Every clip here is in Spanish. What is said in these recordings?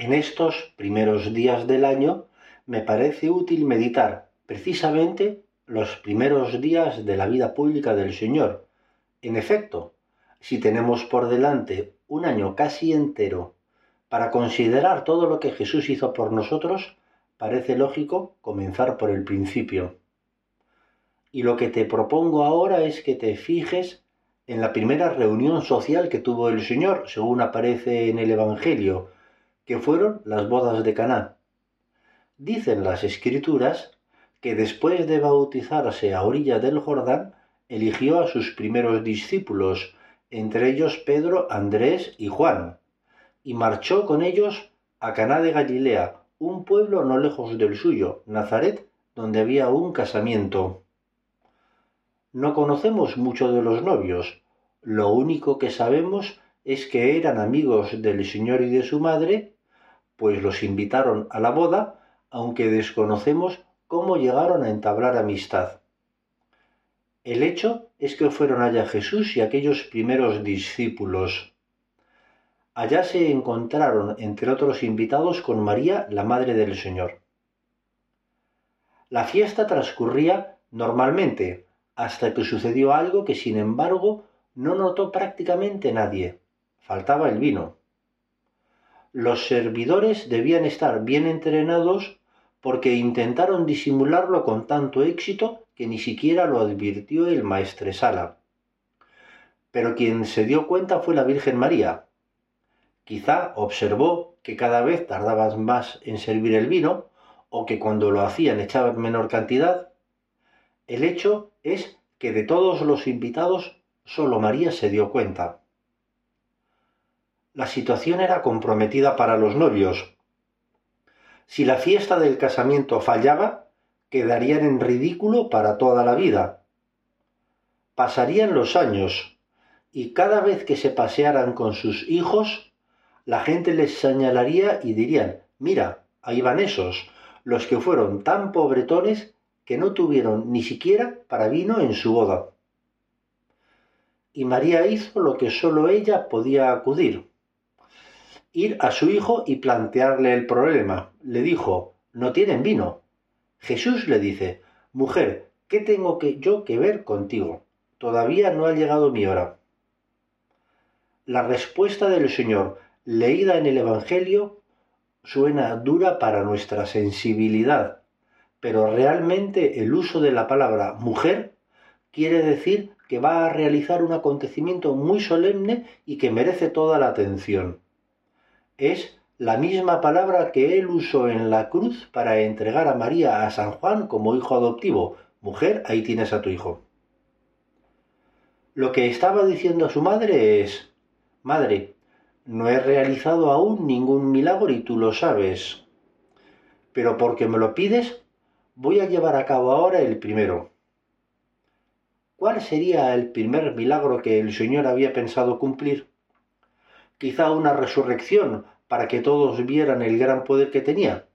En estos primeros días del año me parece útil meditar precisamente los primeros días de la vida pública del Señor. En efecto, si tenemos por delante un año casi entero para considerar todo lo que Jesús hizo por nosotros, parece lógico comenzar por el principio. Y lo que te propongo ahora es que te fijes en la primera reunión social que tuvo el Señor, según aparece en el Evangelio, que fueron las bodas de Caná. Dicen las escrituras que después de bautizarse a orilla del Jordán, eligió a sus primeros discípulos, entre ellos Pedro, Andrés y Juan, y marchó con ellos a Caná de Galilea, un pueblo no lejos del suyo, Nazaret, donde había un casamiento. No conocemos mucho de los novios, lo único que sabemos es que eran amigos del señor y de su madre, pues los invitaron a la boda, aunque desconocemos cómo llegaron a entablar amistad. El hecho es que fueron allá Jesús y aquellos primeros discípulos. Allá se encontraron, entre otros invitados, con María, la Madre del Señor. La fiesta transcurría normalmente, hasta que sucedió algo que, sin embargo, no notó prácticamente nadie. Faltaba el vino. Los servidores debían estar bien entrenados porque intentaron disimularlo con tanto éxito que ni siquiera lo advirtió el maestresala. Pero quien se dio cuenta fue la Virgen María. Quizá observó que cada vez tardaban más en servir el vino o que cuando lo hacían echaban menor cantidad. El hecho es que de todos los invitados solo María se dio cuenta. La situación era comprometida para los novios, si la fiesta del casamiento fallaba, quedarían en ridículo para toda la vida. Pasarían los años, y cada vez que se pasearan con sus hijos, la gente les señalaría y dirían, mira, ahí van esos, los que fueron tan pobretones que no tuvieron ni siquiera para vino en su boda. Y María hizo lo que sólo ella podía acudir ir a su hijo y plantearle el problema. Le dijo, no tienen vino. Jesús le dice, mujer, ¿qué tengo que yo que ver contigo? Todavía no ha llegado mi hora. La respuesta del Señor, leída en el Evangelio, suena dura para nuestra sensibilidad, pero realmente el uso de la palabra mujer quiere decir que va a realizar un acontecimiento muy solemne y que merece toda la atención es la misma palabra que él usó en la cruz para entregar a María a San Juan como hijo adoptivo. Mujer, ahí tienes a tu hijo. Lo que estaba diciendo a su madre es, Madre, no he realizado aún ningún milagro y tú lo sabes. Pero porque me lo pides, voy a llevar a cabo ahora el primero. ¿Cuál sería el primer milagro que el Señor había pensado cumplir? Quizá una resurrección para que todos vieran el gran poder que tenía?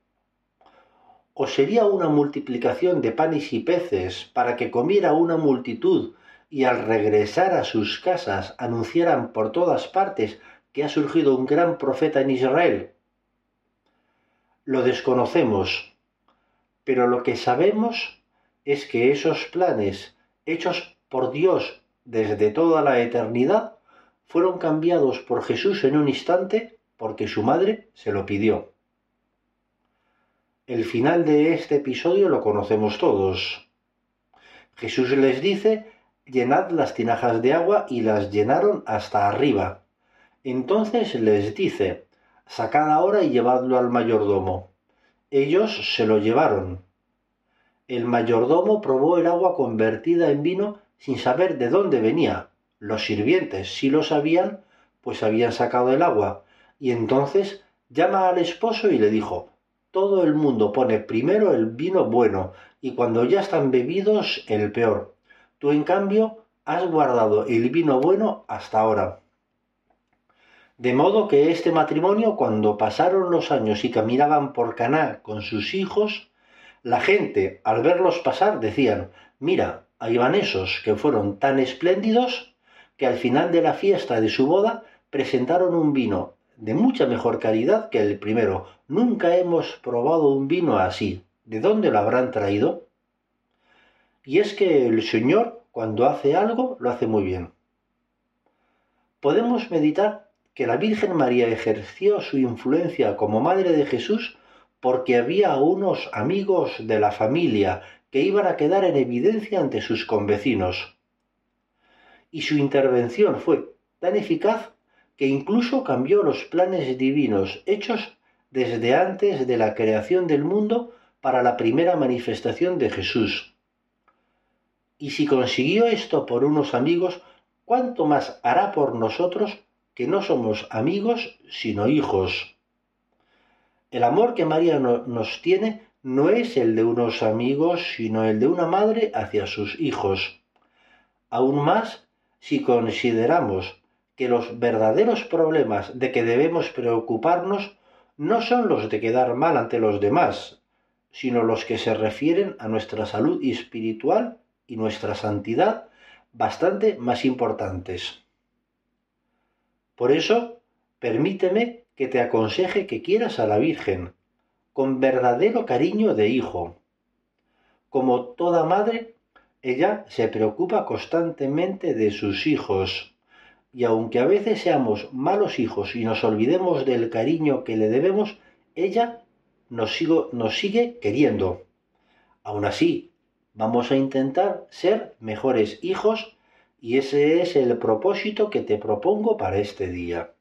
¿O sería una multiplicación de panes y peces para que comiera una multitud y al regresar a sus casas anunciaran por todas partes que ha surgido un gran profeta en Israel? Lo desconocemos, pero lo que sabemos es que esos planes hechos por Dios desde toda la eternidad fueron cambiados por Jesús en un instante porque su madre se lo pidió. El final de este episodio lo conocemos todos. Jesús les dice, llenad las tinajas de agua y las llenaron hasta arriba. Entonces les dice, sacad ahora y llevadlo al mayordomo. Ellos se lo llevaron. El mayordomo probó el agua convertida en vino sin saber de dónde venía, los sirvientes sí lo sabían, pues habían sacado el agua, y entonces llama al esposo y le dijo, todo el mundo pone primero el vino bueno, y cuando ya están bebidos el peor. Tú, en cambio, has guardado el vino bueno hasta ahora. De modo que este matrimonio, cuando pasaron los años y caminaban por Caná con sus hijos, la gente, al verlos pasar, decían, mira, ahí van esos que fueron tan espléndidos que al final de la fiesta de su boda presentaron un vino de mucha mejor calidad que el primero. Nunca hemos probado un vino así. ¿De dónde lo habrán traído? Y es que el Señor, cuando hace algo, lo hace muy bien. Podemos meditar que la Virgen María ejerció su influencia como Madre de Jesús porque había unos amigos de la familia que iban a quedar en evidencia ante sus convecinos. Y su intervención fue tan eficaz que incluso cambió los planes divinos hechos desde antes de la creación del mundo para la primera manifestación de Jesús. Y si consiguió esto por unos amigos, ¿cuánto más hará por nosotros que no somos amigos sino hijos? El amor que María nos tiene no es el de unos amigos, sino el de una madre hacia sus hijos. Aún más si consideramos que los verdaderos problemas de que debemos preocuparnos no son los de quedar mal ante los demás, sino los que se refieren a nuestra salud espiritual y nuestra santidad bastante más importantes. Por eso, permíteme que te aconseje que quieras a la Virgen, con verdadero cariño de hijo. Como toda madre, ella se preocupa constantemente de sus hijos, y aunque a veces seamos malos hijos y nos olvidemos del cariño que le debemos, ella nos, sigue queriendo. Aún así, vamos a intentar ser mejores hijos y ese es el propósito que te propongo para este día.